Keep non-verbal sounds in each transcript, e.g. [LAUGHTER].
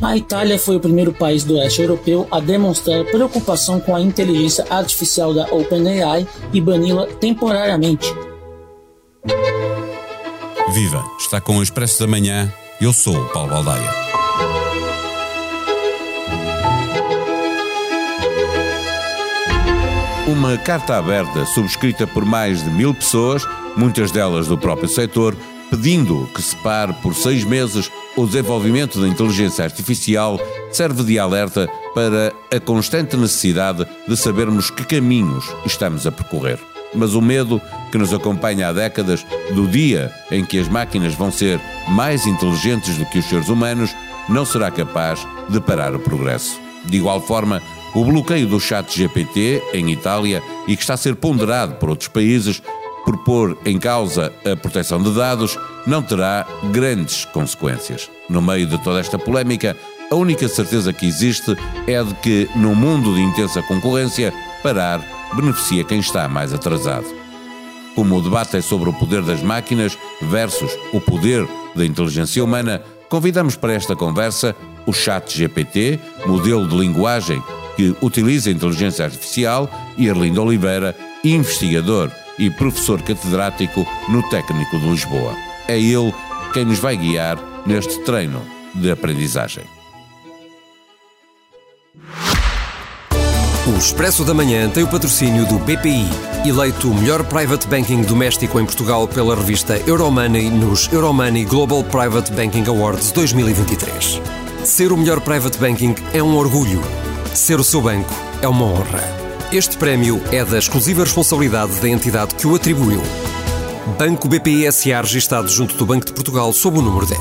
A Itália foi o primeiro país do leste europeu a demonstrar preocupação com a inteligência artificial da OpenAI e bani-la temporariamente. Viva! Está com o Expresso da Manhã. Eu sou o Paulo Baldaia. Uma carta aberta, subscrita por mais de mil pessoas, muitas delas do próprio setor, pedindo que se pare por seis meses o desenvolvimento da inteligência artificial, serve de alerta para a constante necessidade de sabermos que caminhos estamos a percorrer. Mas o medo que nos acompanha há décadas do dia em que as máquinas vão ser mais inteligentes do que os seres humanos não será capaz de parar o progresso. De igual forma, o bloqueio do chat GPT em Itália e que está a ser ponderado por outros países por pôr em causa a proteção de dados não terá grandes consequências. No meio de toda esta polémica, a única certeza que existe é de que, num mundo de intensa concorrência, parar beneficia quem está mais atrasado. Como o debate é sobre o poder das máquinas versus o poder da inteligência humana, convidamos para esta conversa o Chat GPT, modelo de linguagem que utiliza a inteligência artificial, e Arlindo Oliveira, investigador e professor catedrático no Técnico de Lisboa. É ele quem nos vai guiar neste treino de aprendizagem. O Expresso da Manhã tem o patrocínio do BPI, eleito o melhor private banking doméstico em Portugal pela revista Euromoney nos Euromoney Global Private Banking Awards 2023. Ser o melhor private banking é um orgulho. Ser o seu banco é uma honra. Este prémio é da exclusiva responsabilidade da entidade que o atribuiu. Banco BPI SA registado junto do Banco de Portugal sob o número 10.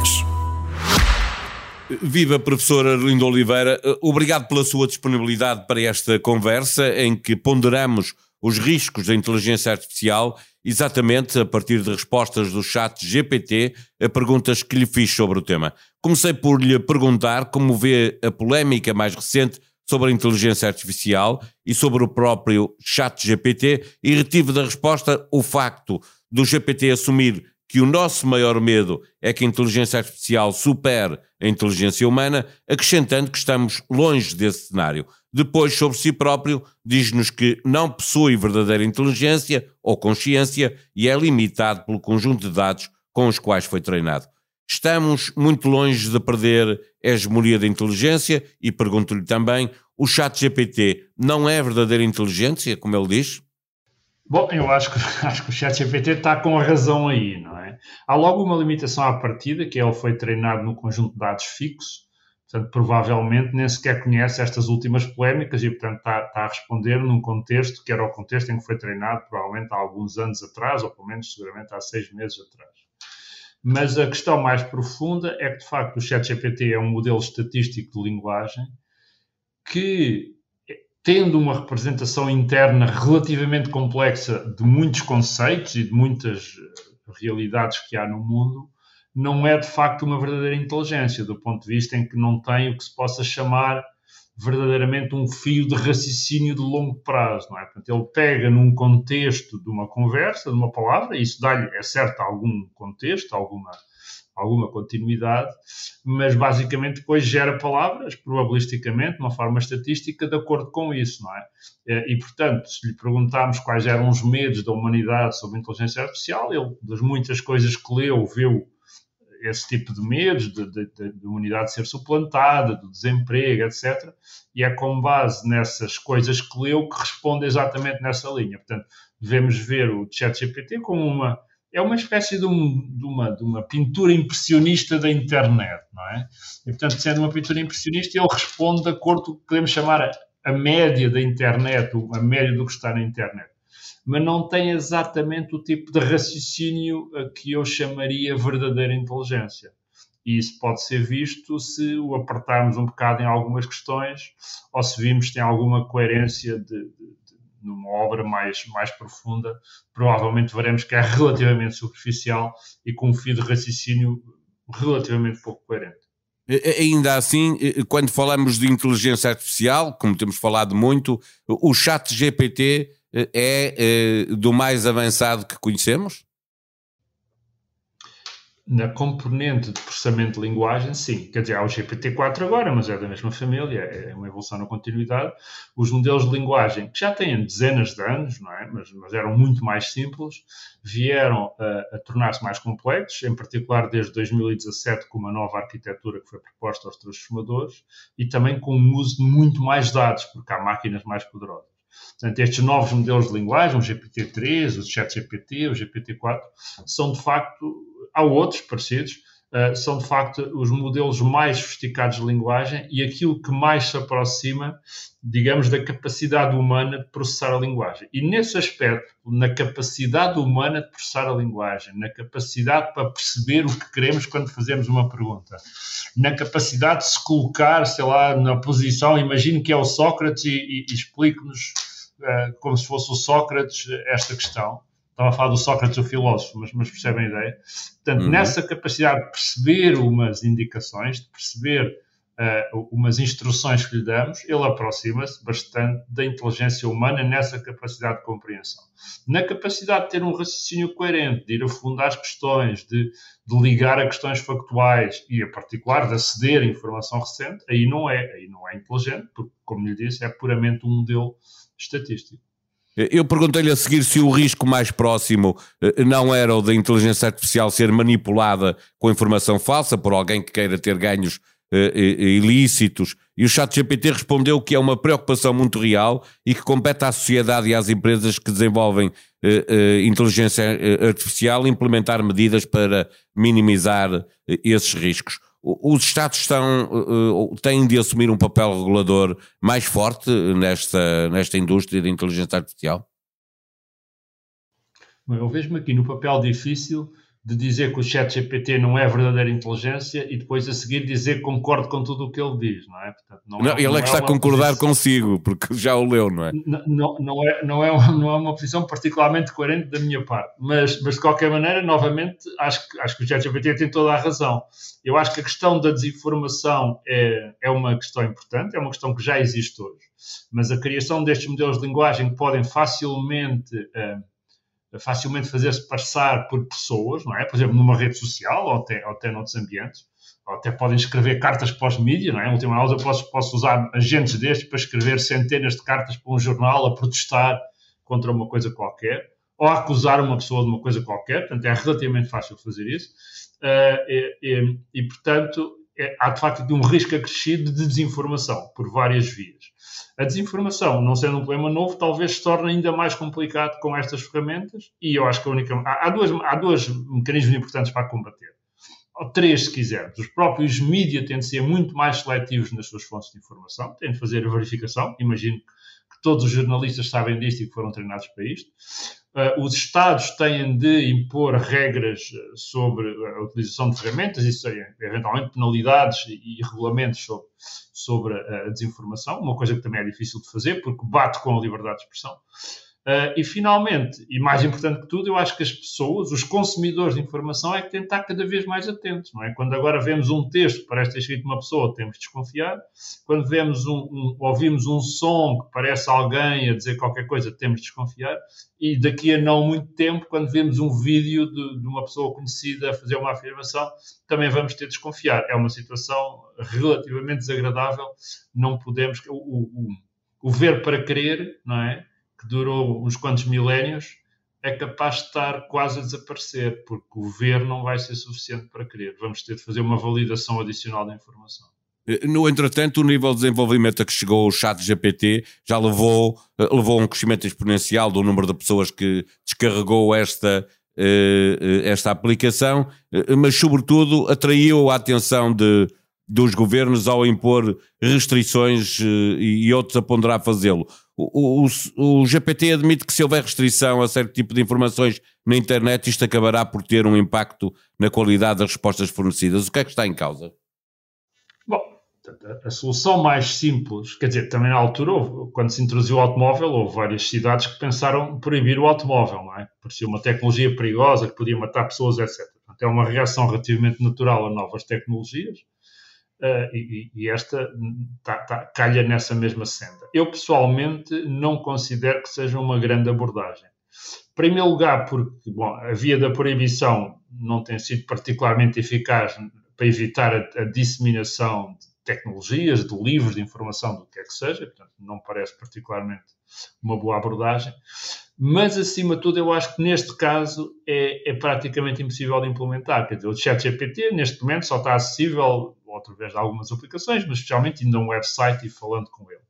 Viva professor Arlindo Oliveira, obrigado pela sua disponibilidade para esta conversa em que ponderamos os riscos da inteligência artificial, exatamente a partir de respostas do chat GPT a perguntas que lhe fiz sobre o tema. Comecei por lhe perguntar como vê a polémica mais recente sobre a inteligência artificial e sobre o próprio chat GPT e retive da resposta o facto do GPT assumir que o nosso maior medo é que a inteligência artificial supere a inteligência humana, acrescentando que estamos longe desse cenário. Depois, sobre si próprio, diz-nos que não possui verdadeira inteligência ou consciência e é limitado pelo conjunto de dados com os quais foi treinado. Estamos muito longe de perder a hegemonia da inteligência e pergunto-lhe também, o chat GPT não é verdadeira inteligência, como ele diz? Bom, eu acho que, [LAUGHS] acho que o chat GPT está com a razão aí, não é? Há logo uma limitação à partida, que ele foi treinado no conjunto de dados fixos, portanto, provavelmente nem sequer conhece estas últimas polémicas e, portanto, está, está, a responder num contexto que era o contexto em que foi treinado, provavelmente há alguns anos atrás, ou pelo menos seguramente há seis meses atrás. Mas a questão mais profunda é que, de facto, o ChatGPT é um modelo estatístico de linguagem que, tendo uma representação interna relativamente complexa de muitos conceitos e de muitas eh, realidades que há no mundo, não é de facto uma verdadeira inteligência, do ponto de vista em que não tem o que se possa chamar verdadeiramente um fio de raciocínio de longo prazo, não é? Portanto, ele pega num contexto de uma conversa, de uma palavra, e isso dá-lhe, é certo, algum contexto, alguma, alguma continuidade, mas basicamente depois gera palavras, probabilisticamente, de uma forma estatística, de acordo com isso, não é? E, portanto, se lhe perguntarmos quais eram os medos da humanidade sobre a inteligência artificial, ele, das muitas coisas que leu, viu esse tipo de medos, de, de, de, de unidade ser suplantada, do desemprego, etc. E é com base nessas coisas que leu que responde exatamente nessa linha. Portanto, devemos ver o ChatGPT como uma é uma espécie de, um, de, uma, de uma pintura impressionista da internet, não é? E, portanto, sendo uma pintura impressionista, ele responde de acordo com o que podemos chamar a, a média da internet, a média do que está na internet mas não tem exatamente o tipo de raciocínio que eu chamaria verdadeira inteligência. E isso pode ser visto se o apertarmos um bocado em algumas questões ou se vimos que tem alguma coerência de, de, de, numa obra mais, mais profunda. Provavelmente veremos que é relativamente superficial e com um fio de raciocínio relativamente pouco coerente. Ainda assim, quando falamos de inteligência artificial, como temos falado muito, o chat GPT é, é do mais avançado que conhecemos? Na componente de processamento de linguagem, sim. Quer dizer, há o GPT-4 agora, mas é da mesma família, é uma evolução na continuidade. Os modelos de linguagem, que já têm dezenas de anos, não é? mas, mas eram muito mais simples, vieram a, a tornar-se mais complexos, em particular desde 2017, com uma nova arquitetura que foi proposta aos transformadores, e também com o uso de muito mais dados, porque há máquinas mais poderosas. Portanto, estes novos modelos de linguagem, o GPT-3, o ChatGPT, o GPT-4, são de facto há outros parecidos, uh, são de facto os modelos mais sofisticados de linguagem e aquilo que mais se aproxima, digamos, da capacidade humana de processar a linguagem. E nesse aspecto, na capacidade humana de processar a linguagem, na capacidade para perceber o que queremos quando fazemos uma pergunta, na capacidade de se colocar, sei lá, na posição, imagine que é o Sócrates e, e, e explique-nos uh, como se fosse o Sócrates esta questão estava a falar do Sócrates, o filósofo, mas, mas percebem a ideia. Portanto, uhum. nessa capacidade de perceber umas indicações, de perceber uh, umas instruções que lhe damos, ele aproxima-se bastante da inteligência humana nessa capacidade de compreensão. Na capacidade de ter um raciocínio coerente, de ir a fundo às questões, de, de ligar a questões factuais e, em particular, de aceder a informação recente, aí não é, aí não é inteligente, porque, como lhe disse, é puramente um modelo estatístico. Eu perguntei-lhe a seguir se o risco mais próximo eh, não era o da inteligência artificial ser manipulada com informação falsa por alguém que queira ter ganhos uh, ilícitos. E o ChatGPT respondeu que é uma preocupação muito real e que compete à sociedade e às empresas que desenvolvem inteligência artificial implementar medidas para minimizar esses riscos os Estados estão, uh, têm de assumir um papel regulador mais forte nesta, nesta indústria de inteligência artificial? Eu vejo-me aqui no papel difícil de dizer que o chat GPT não é verdadeira inteligência e depois a seguir dizer que concordo com tudo o que ele diz, não é? Portanto, não, não é, ele não é que está a concordar posição, consigo, porque já o leu, não é? Não, não, é, não, é uma, não é uma posição particularmente coerente da minha parte, mas, mas de qualquer maneira, novamente, acho que, acho que o chat GPT tem toda a razão. Eu acho que a questão da desinformação é, é uma questão importante, é uma questão que já existe hoje, mas a criação destes modelos de linguagem que podem facilmente... Uh, facilmente fazer-se passar por pessoas, não é? Por exemplo, numa rede social ou até, ou até noutros ambientes. Ou até podem escrever cartas pós-mídia, não é? Em última análise, eu posso, posso usar agentes destes para escrever centenas de cartas para um jornal a protestar contra uma coisa qualquer ou acusar uma pessoa de uma coisa qualquer. Portanto, é relativamente fácil fazer isso. Uh, e, e, e, portanto, há de facto um risco acrescido de desinformação por várias vias. A desinformação, não sendo um problema novo, talvez se torne ainda mais complicado com estas ferramentas e eu acho que a única. Há, há, duas, há dois mecanismos importantes para combater. Ou três, se quisermos. Os próprios mídias têm de ser muito mais seletivos nas suas fontes de informação, têm de fazer a verificação. Imagino que todos os jornalistas sabem disto e que foram treinados para isto. Uh, os Estados têm de impor regras ah, sobre a utilização de ferramentas, isso é, eventualmente penalidades e, e regulamentos sobre, sobre a desinformação, uma coisa que também é difícil de fazer, porque bate com a liberdade de expressão. Uh, e finalmente, e mais importante que tudo, eu acho que as pessoas, os consumidores de informação, é que têm de estar cada vez mais atentos, não é? Quando agora vemos um texto que parece ter escrito uma pessoa, temos de desconfiar. Quando vemos um, um, ouvimos um som que parece alguém a dizer qualquer coisa, temos de desconfiar. E daqui a não muito tempo, quando vemos um vídeo de, de uma pessoa conhecida a fazer uma afirmação, também vamos ter de desconfiar. É uma situação relativamente desagradável. Não podemos. O, o, o ver para crer, não é? Que durou uns quantos milénios, é capaz de estar quase a desaparecer, porque o ver não vai ser suficiente para crer. Vamos ter de fazer uma validação adicional da informação. Eh, no entretanto, o nível de desenvolvimento a que chegou o chat GPT já levou, eh, levou a um crescimento exponencial do número de pessoas que descarregou esta, eh, esta aplicação, mas sobretudo atraiu a atenção de, dos governos ao impor restrições e outros a ponderar fazê-lo. O, o, o, GPT admite que se houver restrição a certo tipo de informações na internet, isto acabará por ter um impacto na qualidade das respostas fornecidas. O que é que está em causa? Bom, a solução mais simples, quer dizer, também na altura, quando se introduziu o automóvel, houve várias cidades que pensaram proibir o automóvel, não é? Parecia uma tecnologia perigosa que podia matar pessoas, etc. Portanto, é uma reação relativamente natural a novas tecnologias Uh, e, e, esta tá, tá, calha nessa mesma senda. Eu, pessoalmente, não considero que seja uma grande abordagem. Em primeiro lugar, porque bom, a via da proibição não tem sido particularmente eficaz para evitar a, a disseminação de tecnologias, de livros, de informação, do que é que seja, portanto, não parece particularmente uma boa abordagem. Mas, acima de tudo, eu acho que neste caso é, é praticamente impossível de implementar. Quer dizer, o ChatGPT, neste momento, só está acessível através de algumas aplicações, mas especialmente indo a um website e falando com ele.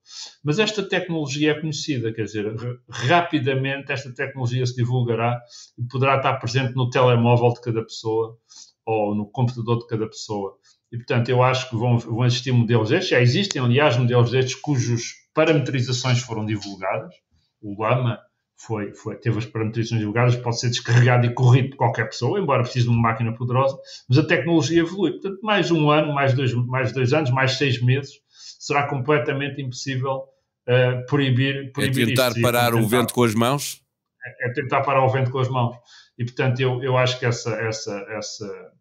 Mas esta tecnologia é conhecida, quer dizer, rapidamente esta tecnologia se divulgará e poderá estar presente no telemóvel de cada pessoa ou no computador de cada pessoa. E, portanto, eu acho que vão, vão existir modelos destes. Já existem, aliás, modelos destes cujas parametrizações foram divulgadas. O Lama foi, foi, teve as parametrizações divulgadas, pode ser descarregado e corrido por qualquer pessoa, embora precise de uma máquina poderosa, mas a tecnologia evolui. Portanto, mais um ano, mais dois, mais dois anos, mais seis meses, será completamente impossível uh, proibir, proibir. É tentar isto. parar o vento com as mãos? É, é, tentar parar o vento com as mãos. E, portanto, eu, eu acho que essa, essa, essa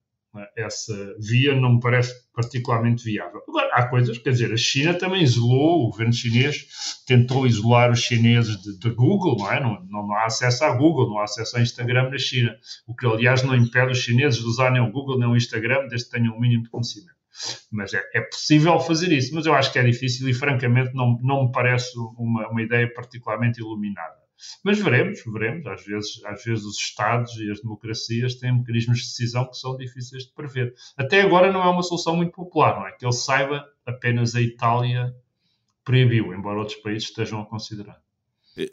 essa via não me parece particularmente viável. Agora, há coisas, quer dizer, a China também isolou, o governo chinês tentou isolar os chineses de, de Google, não é? Não, não, não, há acesso a Google, não há acesso ao Instagram na China, o que, aliás, não impede os chineses de usar nem o Google nem o Instagram, desde que tenham um mínimo de conhecimento. Mas é, é, possível fazer isso, mas eu acho que é difícil e, francamente, não, não me parece uma, uma ideia particularmente iluminada. Mas veremos, veremos. Às vezes, às vezes os Estados e as democracias têm mecanismos de decisão que são difíceis de prever. Até agora não é uma solução muito popular, não é? Que ele saiba, apenas a Itália proibiu, embora outros países estejam a considerar.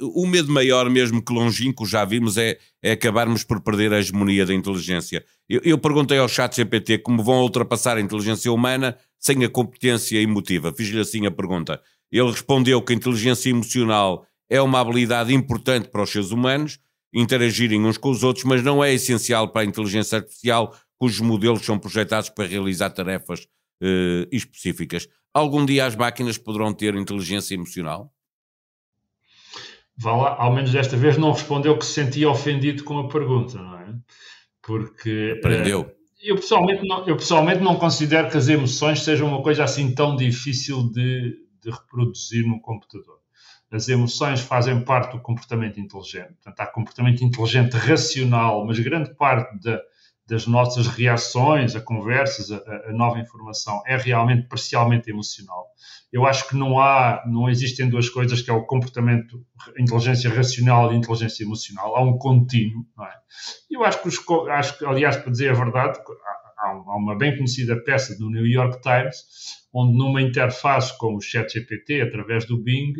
O medo maior, mesmo que longínquo, já vimos, é, é acabarmos por perder a hegemonia da inteligência. Eu, eu perguntei ao chat GPT como vão ultrapassar a inteligência humana sem a competência emotiva. Fiz-lhe assim a pergunta. Ele respondeu que a inteligência emocional é uma habilidade importante para os seres humanos interagirem uns com os outros, mas não é essencial para a inteligência artificial, cujos modelos são projetados para realizar tarefas eh, específicas. Algum dia as máquinas poderão ter inteligência emocional? Vá lá, ao menos desta vez não respondeu que se sentia ofendido com a pergunta, não é? Porque. Aprendeu. Uh, eu, pessoalmente não, eu pessoalmente não considero que as emoções sejam uma coisa assim tão difícil de, de reproduzir no computador. As emoções fazem parte do comportamento inteligente. Portanto, há comportamento inteligente racional, mas grande parte da, das nossas reações a conversas, a, a, nova informação, é realmente parcialmente emocional. Eu acho que não há, não existem duas coisas que é o comportamento, inteligência racional e inteligência emocional. Há um contínuo, não é? Eu acho que, os, acho que aliás, para dizer a verdade, há uma bem conhecida peça do New York Times, onde numa interface com o ChatGPT, através do Bing,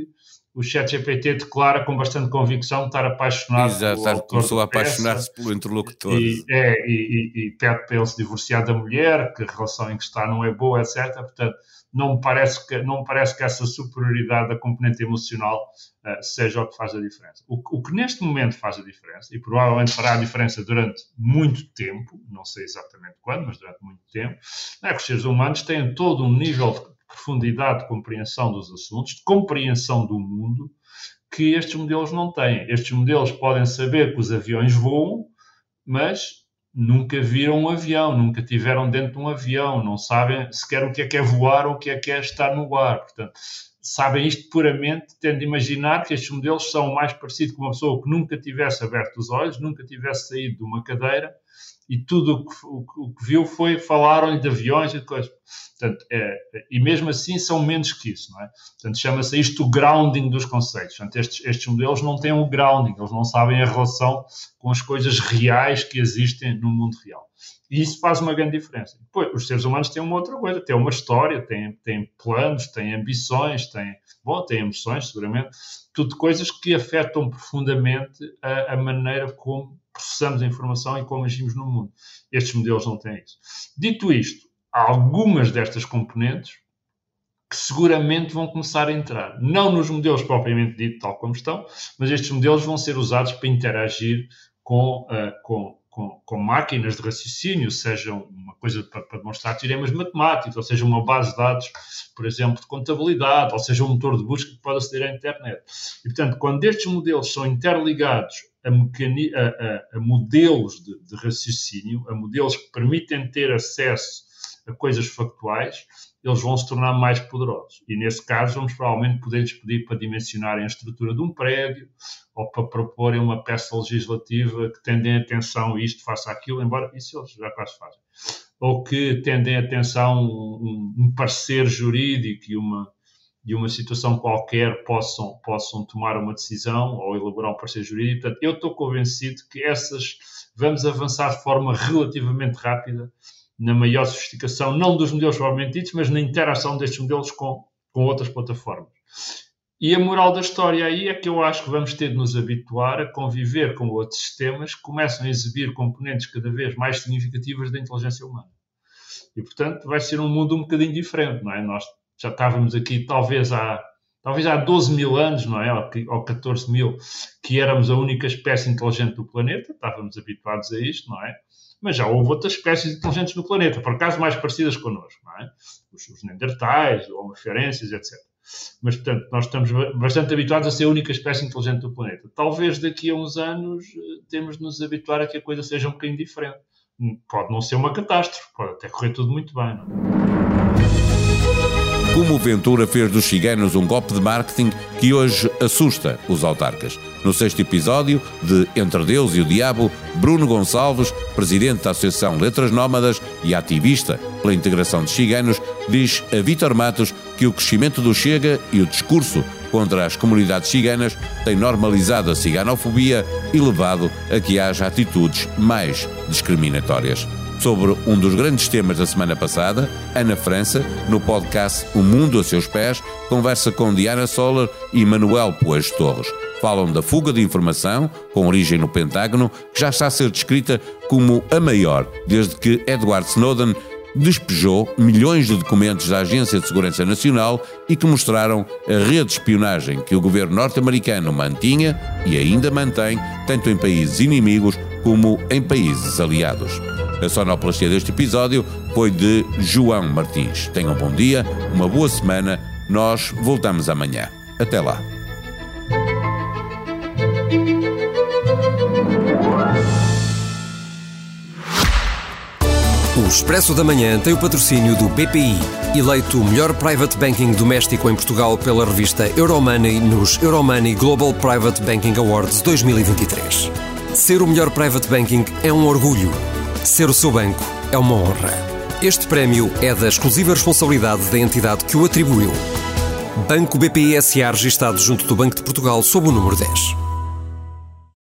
o ChatGPT declara com bastante convicção estar apaixonado Exato, pelo começou a apaixonar-se pelo interlocutor. E, é, e, e, e pede para ele se divorciar da mulher, que a relação em que está não é boa, etc. Portanto, não me parece que, não me parece que essa superioridade da componente emocional uh, seja o que faz a diferença. O, o, que neste momento faz a diferença, e provavelmente fará a diferença durante muito tempo, não sei exatamente quando, mas durante muito tempo, é que os seres humanos têm todo um nível de profundidade de compreensão dos assuntos, de compreensão do mundo, que estes modelos não têm. Estes modelos podem saber que os aviões voam, mas nunca viram um avião, nunca tiveram dentro de um avião, não sabem sequer o que é que é voar ou o que é que é estar no ar. Portanto, sabem isto puramente tendo de imaginar que estes modelos são mais parecidos com uma pessoa que nunca tivesse aberto os olhos, nunca tivesse saído de uma cadeira e tudo o que, o, o que viu foi falaram-lhe de aviões e de coisas. Portanto, é, e mesmo assim são menos que isso, não é? Portanto, chama-se isto o grounding dos conceitos. Portanto, estes, estes modelos não têm o grounding, eles não sabem a relação com as coisas reais que existem no mundo real. E isso faz uma grande diferença. Depois, os seres humanos têm uma outra coisa, têm uma história, têm, têm planos, têm ambições, têm, bom, têm emoções, seguramente, tudo coisas que afetam profundamente a, a maneira como processamos a informação e como agimos no mundo. Estes modelos não têm isso. Dito isto, há algumas destas componentes que seguramente vão começar a entrar. Não nos modelos propriamente dito, tal como estão, mas estes modelos vão ser usados para interagir com, uh, com, com, com, máquinas de raciocínio, sejam uma coisa para, para, demonstrar teoremas matemáticos, ou seja, uma base de dados, por exemplo, de contabilidade, ou seja, um motor de busca que pode aceder à internet. E, portanto, quando estes modelos são interligados a, a, a modelos de, de, raciocínio, a modelos que permitem ter acesso a coisas factuais, eles vão se tornar mais poderosos. E nesse caso, vamos provavelmente poder-lhes pedir para dimensionarem a estrutura de um prédio ou para proporem uma peça legislativa que tendem atenção isto, faça aquilo, embora isso eles já quase fazem. Ou que tendem atenção um, um parecer jurídico e uma, e uma situação qualquer possam, possam tomar uma decisão ou elaborar um parecer jurídico. Portanto, eu estou convencido que essas vamos avançar de forma relativamente rápida na maior sofisticação, não dos modelos provavelmente ditos, mas na interação destes modelos com, com outras plataformas. E a moral da história aí é que eu acho que vamos ter de nos habituar a conviver com outros sistemas que começam a exibir componentes cada vez mais significativas da inteligência humana. E, portanto, vai ser um mundo um bocadinho diferente, não é? Nós já estávamos aqui, talvez há, talvez há 12 mil anos, não é? Ou 14 mil, que éramos a única espécie inteligente do planeta, estávamos habituados a isto, não é? Mas já houve outras espécies inteligentes no planeta, por acaso mais parecidas connosco, não é? Os, os Neandertais, Homo farensis, etc. Mas, portanto, nós estamos bastante habituados a ser a única espécie inteligente do planeta. Talvez daqui a uns anos eh, temos de nos habituar a que a coisa seja um bocadinho diferente. Pode não ser uma catástrofe, pode até correr tudo muito bem. Não é? Como Ventura fez dos ciganos um golpe de marketing que hoje assusta os autarcas. No sexto episódio de Entre Deus e o Diabo, Bruno Gonçalves, presidente da Associação Letras Nómadas e ativista pela integração de ciganos, diz a Vítor Matos que o crescimento do Chega e o discurso contra as comunidades ciganas tem normalizado a ciganofobia e levado a que haja atitudes mais discriminatórias sobre um dos grandes temas da semana passada, Ana França, no podcast O Mundo a Seus Pés, conversa com Diana Soller e Manuel Poes Torres. Falam da fuga de informação, com origem no Pentágono, que já está a ser descrita como a maior desde que Edward Snowden despejou milhões de documentos da Agência de Segurança Nacional e que mostraram a rede de espionagem que o governo norte-americano mantinha e ainda mantém, tanto em países inimigos como em países aliados. A sonoplastia deste episódio foi de João Martins. Tenham um bom dia, uma boa semana. Nós voltamos amanhã. Até lá. O Expresso da Manhã tem o patrocínio do BPI, eleito o melhor private banking doméstico em Portugal pela revista Euromoney nos Euromoney Global Private Banking Awards 2023. Ser o melhor private banking é um orgulho. Ser o seu banco é uma honra. Este prémio é da exclusiva responsabilidade da entidade que o atribuiu. Banco BPI SA registado junto do Banco de Portugal sob o número 10.